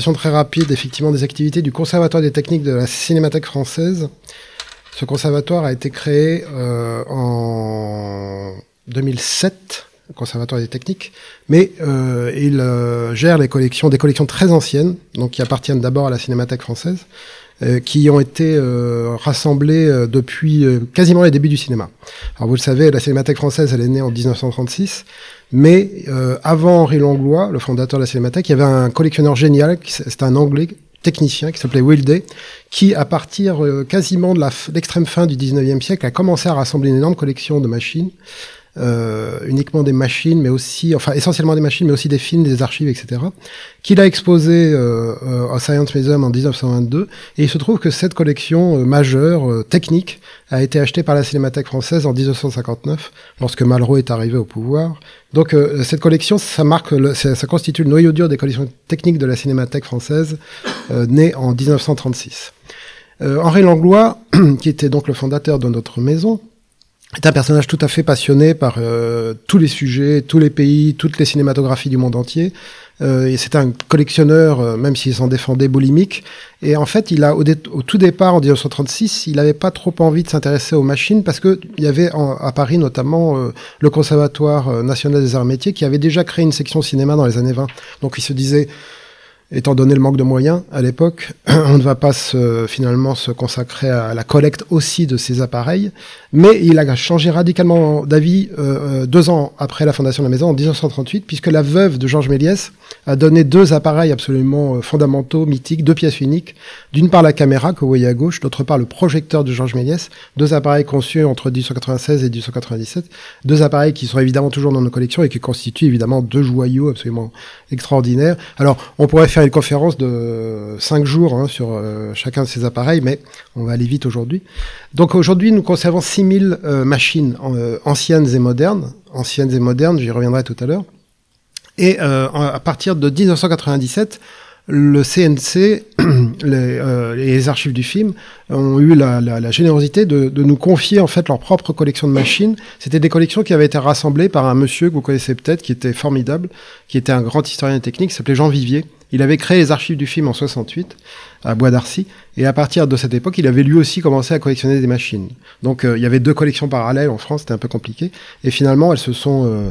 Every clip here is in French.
très rapide, effectivement, des activités du Conservatoire des techniques de la Cinémathèque française. Ce conservatoire a été créé euh, en 2007, le Conservatoire des techniques, mais euh, il euh, gère les collections, des collections très anciennes, donc qui appartiennent d'abord à la Cinémathèque française, qui ont été euh, rassemblées euh, depuis quasiment les débuts du cinéma. Alors vous le savez, la Cinémathèque française, elle est née en 1936, mais avant Henri Langlois, le fondateur de la Cinémathèque, il y avait un collectionneur génial, c'était un Anglais technicien qui s'appelait Will Day, qui, à partir quasiment de l'extrême fin du 19e siècle, a commencé à rassembler une énorme collection de machines euh, uniquement des machines, mais aussi, enfin essentiellement des machines, mais aussi des films, des archives, etc., qu'il a exposé euh, euh, au Science Museum en 1922. Et il se trouve que cette collection euh, majeure, technique, a été achetée par la Cinémathèque française en 1959, lorsque Malraux est arrivé au pouvoir. Donc cette collection, ça marque, le, ça, ça, constitue le noyau dur des collections techniques de la Cinémathèque française, née en 1936. Henri Langlois, qui était donc le fondateur de notre maison, est un personnage tout à fait passionné par euh, tous les sujets, tous les pays, toutes les cinématographies du monde entier. Euh, et c'est un collectionneur, euh, même s'il s'en défendait, boulimique. Et en fait, il a au, tout départ, en 1936, il n'avait pas trop envie de s'intéresser aux machines parce que il y avait à Paris notamment euh, le Conservatoire national des arts métiers qui avait déjà créé une section cinéma dans les années 20. Donc il se disait étant donné le manque de moyens à l'époque, on ne va pas finalement se consacrer à la collecte aussi de ces appareils. Mais il a changé radicalement d'avis euh, euh, deux ans après la fondation de la maison, en 1938, puisque la veuve de Georges Méliès a donné deux appareils absolument euh, fondamentaux, mythiques, deux pièces uniques. D'une part la caméra que vous voyez à gauche, d'autre part le projecteur de Georges Méliès, deux appareils conçus entre 1896 et 1897, deux appareils qui sont évidemment toujours dans nos collections et qui constituent évidemment deux joyaux absolument extraordinaires. Alors on pourrait faire conférence de cinq jours hein, sur euh, chacun de ces appareils, mais on va aller vite aujourd'hui. Donc aujourd'hui, nous conservons 6000 euh, machines euh, anciennes et modernes, anciennes et modernes, j'y reviendrai tout à l'heure. Et à partir de 1997, le CNC, les, les, archives du film, ont eu la générosité de, de, nous confier en fait leur propre collection de machines. C'était des collections qui avaient été rassemblées par un monsieur que vous connaissez peut-être, qui était formidable, qui était un grand historien technique, qui s'appelait Jean Vivier, il avait créé les archives du film en 68 à Bois d'Arcy, et à partir de cette époque, il avait lui aussi commencé à collectionner des machines. Donc euh, il y avait deux collections parallèles en France, c'était un peu compliqué, et finalement elles se sont euh,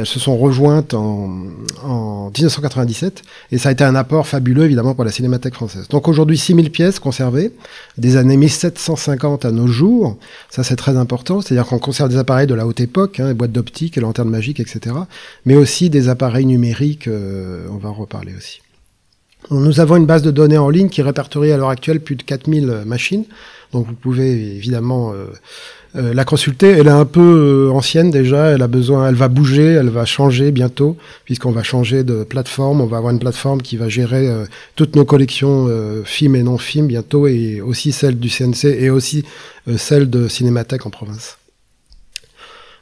elles se sont rejointes en, en 1997, et ça a été un apport fabuleux évidemment pour la Cinémathèque française. Donc aujourd'hui 6000 pièces conservées, des années 1750 à nos jours, ça c'est très important, c'est-à-dire qu'on conserve des appareils de la haute époque, hein, boîtes d'optique, lanternes magiques, etc., mais aussi des appareils numériques, euh, on va en reparler aussi. Nous avons une base de données en ligne qui répertorie à l'heure actuelle plus de 4000 machines. Donc vous pouvez évidemment euh, euh, la consulter. Elle est un peu euh, ancienne déjà. Elle a besoin, elle va bouger, elle va changer bientôt puisqu'on va changer de plateforme. On va avoir une plateforme qui va gérer toutes nos collections films et non films bientôt et aussi celle du CNC et aussi celle de Cinémathèque en province.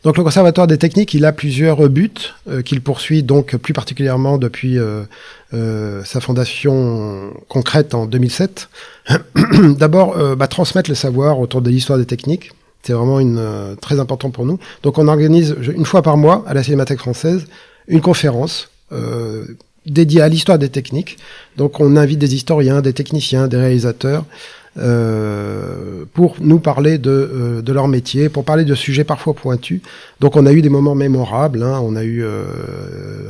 Donc le Conservatoire des techniques, il a plusieurs buts euh, qu'il poursuit donc plus particulièrement depuis euh, euh, sa fondation concrète en 2007. D'abord, bah, transmettre le savoir autour de l'histoire des techniques. C'est vraiment une, très important pour nous. Donc on organise une fois par mois à la Cinémathèque française une conférence dédiée à l'histoire des techniques. Donc on invite des historiens, des techniciens, des réalisateurs euh, pour nous parler de, euh, de, leur métier, pour parler de sujets parfois pointus. Donc on a eu des moments mémorables, hein. on a eu euh,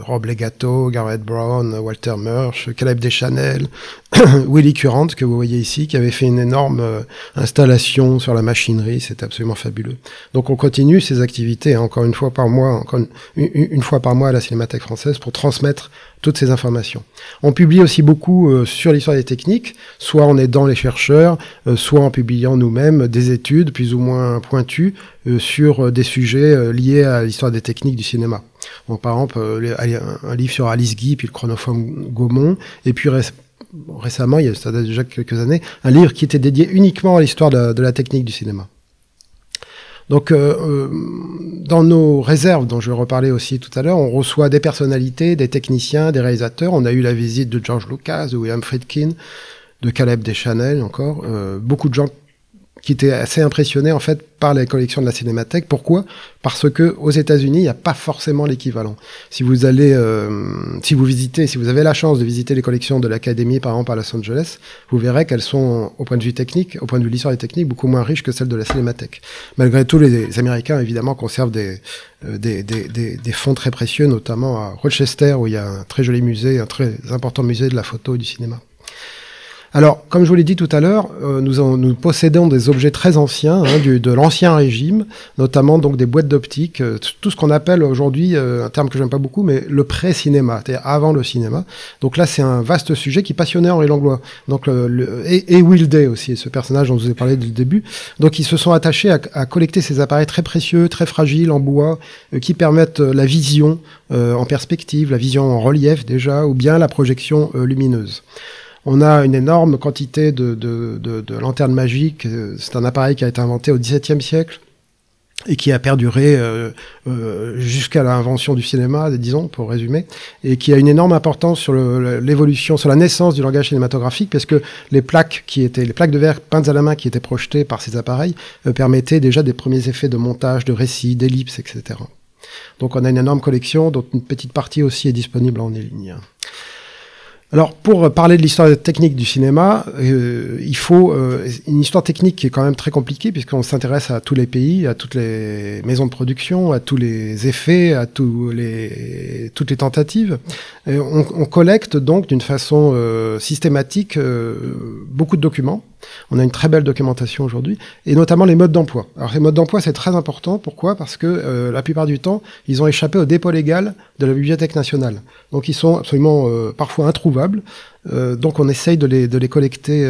Rob Legato, Garrett Brown, Walter Murch, Caleb Deschanel, Willy Currant, que vous voyez ici, qui avait fait une énorme euh, installation sur la machinerie, c'était absolument fabuleux. Donc on continue ces activités, hein, encore une fois par mois, encore une, une, fois par mois à la Cinémathèque française pour transmettre toutes ces informations. On publie aussi beaucoup euh, sur l'histoire des techniques, soit en aidant les chercheurs, euh, soit en publiant nous-mêmes des études plus ou moins pointues euh, sur des sujets liés à l'histoire des techniques du cinéma. Donc, par exemple, un livre sur Alice Guy, puis le chronophone Gaumont, et puis récemment, il y a ça date déjà quelques années, un livre qui était dédié uniquement à l'histoire de la technique du cinéma. Donc, euh, euh, dans nos réserves, dont je vais reparler aussi tout à l'heure, on reçoit des personnalités, des techniciens, des réalisateurs. On a eu la visite de George Lucas, de William Friedkin, de Caleb Deschanel encore. Euh, beaucoup de gens qui était assez impressionné en fait par les collections de la Cinémathèque. Pourquoi? Parce que aux États-Unis, il n'y a pas forcément l'équivalent. Si vous allez, euh, si vous visitez, si vous avez la chance de visiter les collections de l'Académie, par exemple à Los Angeles, vous verrez qu'elles sont, au point de vue technique, au point de vue de l'histoire des techniques, beaucoup moins riches que celles de la Cinémathèque. Malgré tout, les Américains évidemment conservent des, euh, des, des, des, des fonds très précieux, notamment à Rochester où il y a un très joli musée, un très important musée de la photo et du cinéma. Alors, comme je vous l'ai dit tout à l'heure, euh, nous, possédons des objets très anciens, hein, du, de l'ancien régime, notamment donc des boîtes d'optique, euh, tout ce qu'on appelle aujourd'hui, euh, un terme que j'aime pas beaucoup, mais le pré-cinéma, c'est-à-dire avant le cinéma. Donc là, c'est un vaste sujet qui passionnait Henri Langlois. Donc et, et, Will Day aussi, ce personnage dont je vous ai parlé dès le début. Donc ils se sont attachés à collecter ces appareils très précieux, très fragiles, en bois, qui permettent la vision en perspective, la vision en relief déjà, ou bien la projection lumineuse. On a une énorme quantité de, de, lanternes magiques. C'est un appareil qui a été inventé au XVIIe siècle et qui a perduré euh, euh, jusqu'à l'invention du cinéma, disons, pour résumer, et qui a une énorme importance sur l'évolution, sur la naissance du langage cinématographique, parce que les plaques qui étaient, les plaques de verre peintes à la main qui étaient projetées par ces appareils euh, permettaient déjà des premiers effets de montage, de récit, d'ellipse, etc. Donc on a une énorme collection, dont une petite partie aussi est disponible en ligne. Alors, pour parler de l'histoire technique du cinéma, euh, il faut euh, une histoire technique qui est quand même très compliquée puisqu'on s'intéresse à tous les pays, à toutes les maisons de production, à tous les effets, à tous les, toutes les tentatives. On, collecte donc d'une façon euh, systématique beaucoup de documents on a une très belle documentation aujourd'hui, et notamment les modes d'emploi. Alors les modes d'emploi, c'est très important. Pourquoi? Parce que euh, la plupart du temps, ils ont échappé au dépôt légal de la Bibliothèque nationale. Donc ils sont absolument euh, parfois introuvables. Euh, donc on essaye de les, de les collecter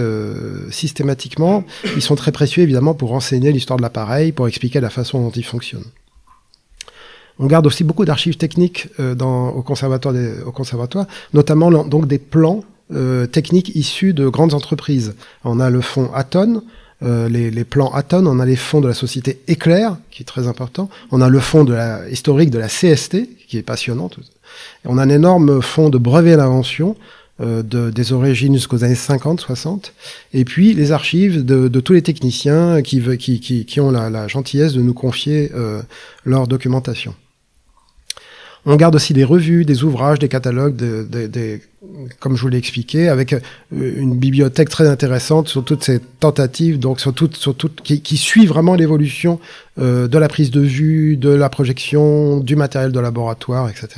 systématiquement. Ils sont très précieux évidemment pour renseigner l'histoire de l'appareil, pour expliquer la façon dont il fonctionne. On garde aussi beaucoup d'archives techniques au, conservatoire au conservatoire, notamment donc des plans euh, techniques issues de grandes entreprises. On a le fonds Aton, euh, les, plans Aton, on a les fonds de la société Éclair, qui est très important. On a le fonds de la, historique de la CST, qui est passionnant. on a un énorme fonds de brevets d'invention, euh, de, des origines jusqu'aux années 50, 60. Et puis les archives de, tous les techniciens qui, ont la, la, gentillesse de nous confier euh, leur documentation. On garde aussi des revues, des ouvrages, des catalogues, des, comme je vous l'ai expliqué, avec euh, une bibliothèque très intéressante sur toutes ces tentatives, donc sur toutes, sur toutes, qui, qui suit vraiment l'évolution euh, de la prise de vue, de la projection, du matériel de laboratoire, etc.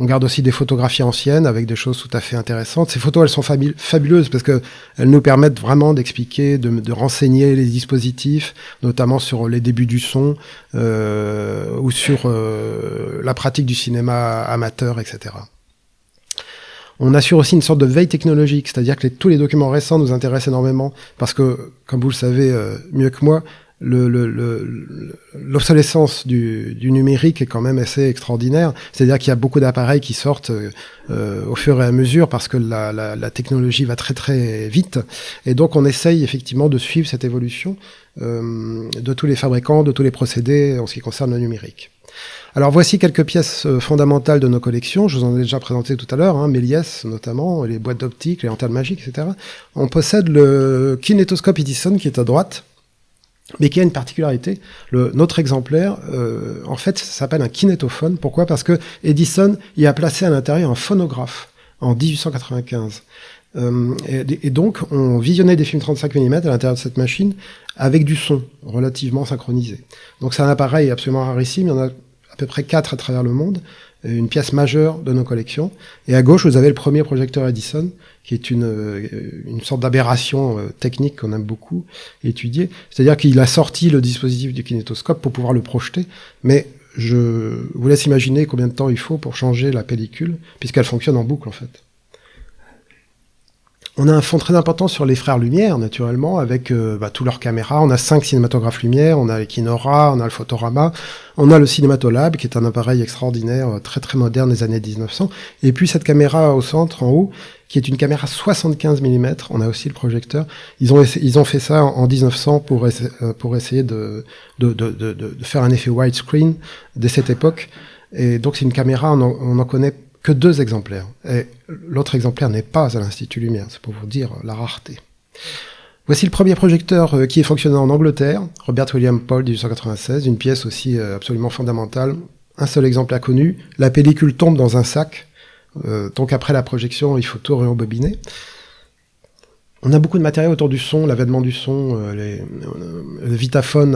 On garde aussi des photographies anciennes avec des choses tout à fait intéressantes. Ces photos, elles sont fabuleuses parce que elles nous permettent vraiment d'expliquer, de, renseigner les dispositifs, notamment sur les débuts du son euh, ou sur euh, la pratique du cinéma amateur, etc. On assure aussi une sorte de veille technologique, c'est-à-dire que tous les documents récents nous intéressent énormément parce que, comme vous le savez euh, mieux que moi, l'obsolescence le, du, du, numérique est quand même assez extraordinaire. C'est-à-dire qu'il y a beaucoup d'appareils qui sortent euh, au fur et à mesure parce que la, la, la, technologie va très très vite. Et donc on essaye effectivement de suivre cette évolution euh, de tous les fabricants, de tous les procédés en ce qui concerne le numérique. Alors voici quelques pièces euh, fondamentales de nos collections. Je vous en ai déjà présenté tout à l'heure, hein, Méliès notamment, les boîtes d'optique, les lanternes magiques, etc. On possède le kinétoscope Edison qui est à droite mais qui a une particularité. Notre exemplaire, euh, en fait, s'appelle un kinétophone. Pourquoi? Parce que Edison y a placé à l'intérieur un phonographe en 1895. Euh, et, et, donc, on visionnait des films 35 mm à l'intérieur de cette machine avec du son relativement synchronisé. Donc, c'est un appareil absolument rarissime. Il y en a à peu près quatre à travers le monde une pièce majeure de nos collections. Et à gauche, vous avez le premier projecteur Edison, qui est une, euh, une sorte d'aberration euh, technique qu'on aime beaucoup étudier. C'est-à-dire qu'il a sorti le dispositif du kinétoscope pour pouvoir le projeter, mais je vous laisse imaginer combien de temps il faut pour changer la pellicule, puisqu'elle fonctionne en boucle en fait. On a un fond très important sur les frères Lumière, naturellement, avec euh, bah, tous leurs caméras. On a cinq cinématographes Lumière, on a l'Equinora, on a le Photorama, on a le Cinematolab, qui est un appareil extraordinaire, euh, très très moderne des années 1900. Et puis cette caméra au centre, en haut, qui est une caméra 75 mm. On a aussi le projecteur. Ils ont, ils ont fait ça en 1900 pour, euh, pour essayer de, de, de, de, faire un effet widescreen dès cette époque. Et donc c'est une caméra, on on en connaît que deux exemplaires. Et l'autre exemplaire n'est pas à l'Institut Lumière, c'est pour vous dire la rareté. Voici le premier projecteur euh, qui est fonctionnant en Angleterre, Robert William Paul 1896, une pièce aussi euh, absolument fondamentale. Un seul exemplaire connu. La pellicule tombe dans un sac. Euh, donc après la projection, il faut tout rembobiner. On a beaucoup de matériel autour du son, l'avènement du son, les, le Vitaphone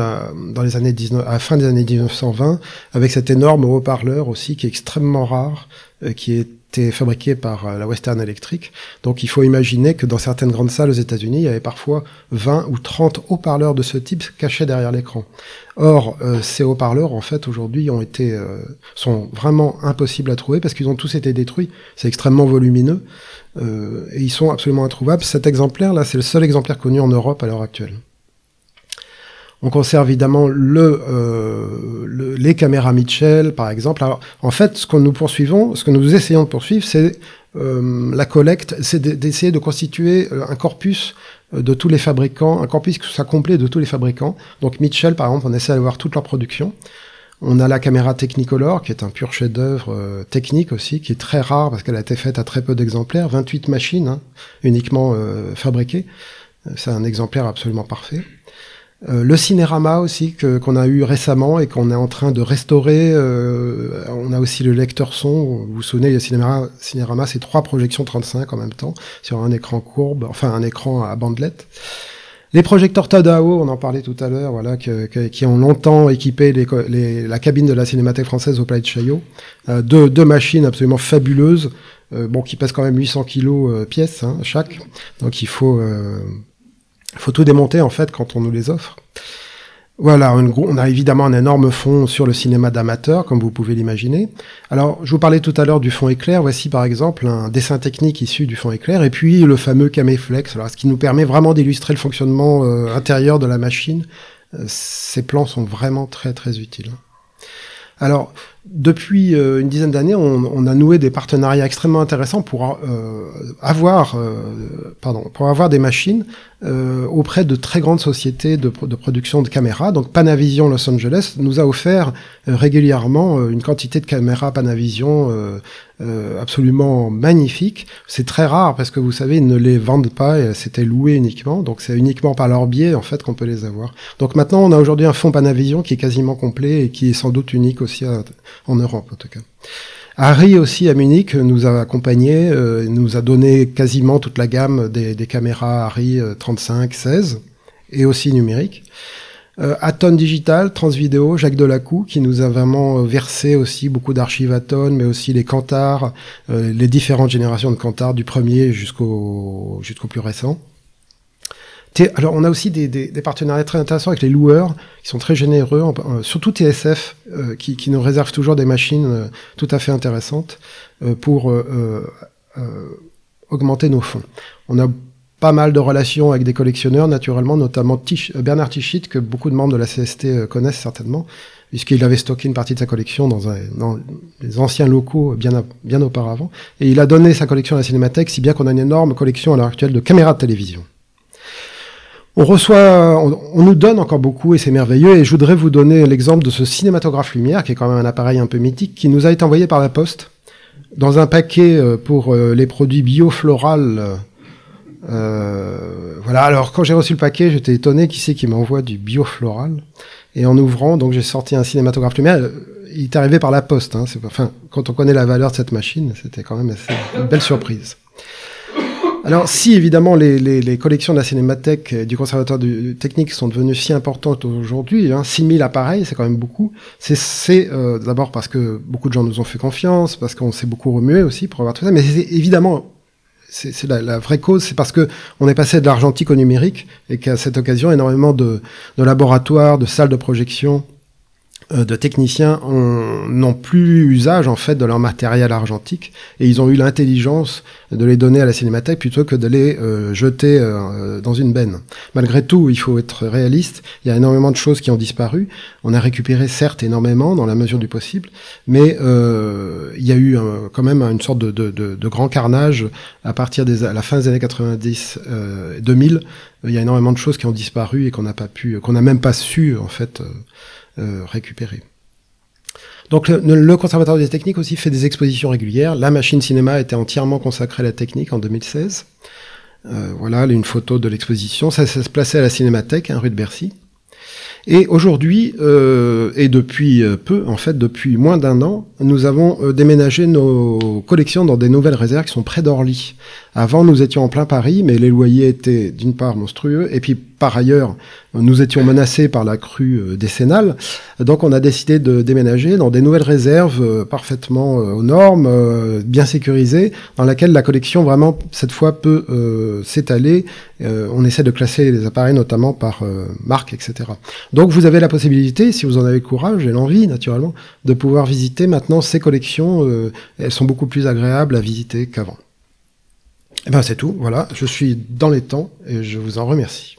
dans les années 19, à la fin des années 1920, avec cet énorme haut-parleur aussi qui est extrêmement rare, qui est était fabriqué par euh, la Western Electric. Donc il faut imaginer que dans certaines grandes salles aux États-Unis, il y avait parfois 20 ou 30 haut-parleurs de ce type cachés derrière l'écran. Or, euh, ces haut-parleurs, en fait, aujourd'hui, ont été euh, sont vraiment impossibles à trouver parce qu'ils ont tous été détruits. C'est extrêmement volumineux et ils sont absolument introuvables. Cet exemplaire-là, c'est le seul exemplaire connu en Europe à l'heure actuelle. On conserve évidemment le, euh, les caméras Mitchell, par exemple. Alors, en fait, ce que nous poursuivons, ce que nous essayons de poursuivre, c'est euh, la collecte, c'est d'essayer de constituer euh, un corpus de tous les fabricants, un corpus qui soit complet de tous les fabricants. Donc Mitchell, par exemple, on essaie d'avoir toute leur production. On a la caméra Technicolor, qui est un pur chef-d'œuvre technique aussi, qui est très rare parce qu'elle a été faite à très peu d'exemplaires, 28 machines hein, uniquement fabriquées. C'est un exemplaire absolument parfait. Euh, le cinérama aussi que qu'on a eu récemment et qu'on est en train de restaurer. Euh, on a aussi le lecteur son. Vous vous souvenez, le cinérama, cinérama c'est trois projections 35 en même temps sur un écran courbe, enfin un écran à bandelette. Les projecteurs Tadao, on en parlait tout à l'heure, voilà, qui ont longtemps équipé les, la cabine de la Cinémathèque française au Palais de Chaillot. Euh, deux, deux, machines absolument fabuleuses, bon, qui pèsent quand même 800 kilos pièce hein, chaque. Donc il faut faut tout démonter en fait quand on nous les offre. Voilà, on a évidemment un énorme fond sur le cinéma d'amateur, comme vous pouvez l'imaginer. Alors, je vous parlais tout à l'heure du fond éclair. Voici par exemple un dessin technique issu du fond éclair, et puis le fameux Caméflex, alors, ce qui nous permet vraiment d'illustrer le fonctionnement euh, intérieur de la machine. Euh, ces plans sont vraiment très très utiles. Alors, depuis euh, une dizaine d'années, on, a noué des partenariats extrêmement intéressants pour euh, avoir, euh, pardon, pour avoir des machines auprès de très grandes sociétés de, de, production de caméras. Donc, Panavision Los Angeles nous a offert régulièrement une quantité de caméras Panavision euh, absolument magnifiques. C'est très rare parce que vous savez, ils ne les vendent pas, c'était loué uniquement, donc c'est uniquement par leur biais en fait qu'on peut les avoir. Donc maintenant, on a aujourd'hui un fond Panavision qui est quasiment complet et qui est sans doute unique aussi en Europe en tout cas. Harry aussi à Munich nous a accompagnés, euh, nous a donné quasiment toute la gamme des, caméras Harry 35, euh, 16 et aussi numériques. Euh, Aton Digital, Transvideo, Jacques Delacou, qui nous a vraiment euh, versé aussi beaucoup d'archives Aton, mais aussi les Cantars, euh, les différentes générations de Cantars, du premier jusqu'au jusqu'au plus récent. Alors, on a aussi des, partenariats très intéressants avec les loueurs, qui sont très généreux, surtout TSF, qui, qui, nous réserve toujours des machines tout à fait intéressantes pour augmenter nos fonds. On a pas mal de relations avec des collectionneurs, naturellement, notamment euh, Bernard Tichit, que beaucoup de membres de la CST euh, connaissent certainement, puisqu'il avait stocké une partie de sa collection dans, un, les anciens locaux bien, bien auparavant. Et il a donné sa collection à la Cinémathèque, si bien qu'on a une énorme collection à l'heure actuelle de caméras de télévision. On reçoit, on, nous donne encore beaucoup et c'est merveilleux. Et je voudrais vous donner l'exemple de ce cinématographe lumière, qui est quand même un appareil un peu mythique, qui nous a été envoyé par la poste dans un paquet euh, pour les produits biofloral euh, voilà. Alors quand j'ai reçu le paquet, j'étais étonné qui c'est qui m'envoie du biofloral. Et en ouvrant, donc j'ai sorti un cinématographe lumière. Il est arrivé par la poste. Hein, enfin, quand on connaît la valeur de cette machine, c'était quand même une belle surprise. Alors, si évidemment les, les, les, collections de la Cinémathèque et du Conservatoire du, technique sont devenues si importantes aujourd'hui, hein, 6000 appareils, c'est quand même beaucoup, c'est euh, d'abord parce que beaucoup de gens nous ont fait confiance, parce qu'on s'est beaucoup remué aussi pour avoir tout ça, mais c'est évidemment c'est la, la, vraie cause, c'est parce que on est passé de l'argentique au numérique et qu'à cette occasion, énormément de, de laboratoires, de salles de projection de techniciens n'ont plus usage en fait de leur matériel argentique et ils ont eu l'intelligence de les donner à la cinémathèque plutôt que de les euh, jeter euh, dans une benne. Malgré tout, il faut être réaliste. Il y a énormément de choses qui ont disparu. On a récupéré certes énormément dans la mesure du possible, mais il y a eu quand même une sorte de, de, de, de, grand carnage à partir des à la fin des années 90 2000. Il y a énormément de choses qui ont disparu et qu'on n'a pas pu, qu'on n'a même pas su en fait euh, récupérer. Donc le, Conservatoire des techniques aussi fait des expositions régulières. La machine cinéma était entièrement consacrée à la technique en 2016. voilà une photo de l'exposition. Ça, se plaçait à la Cinémathèque, hein, rue de Bercy. Et aujourd'hui, euh, et depuis euh, peu, en fait, depuis moins d'un an, nous avons euh, déménagé nos collections dans des nouvelles réserves qui sont près d'Orly. Avant, nous étions en plein Paris, mais les loyers étaient d'une part monstrueux, et puis par ailleurs, nous étions menacés par la crue euh, décennale. Donc, on a décidé de déménager dans des nouvelles réserves euh, parfaitement aux normes, bien sécurisées, dans laquelle la collection vraiment cette fois peut s'étaler. on essaie de classer les appareils notamment par marque, etc. Donc, vous avez la possibilité, si vous en avez le courage et l'envie, naturellement, de pouvoir visiter maintenant ces collections. elles sont beaucoup plus agréables à visiter qu'avant. Eh ben c'est tout, voilà, je suis dans les temps et je vous en remercie.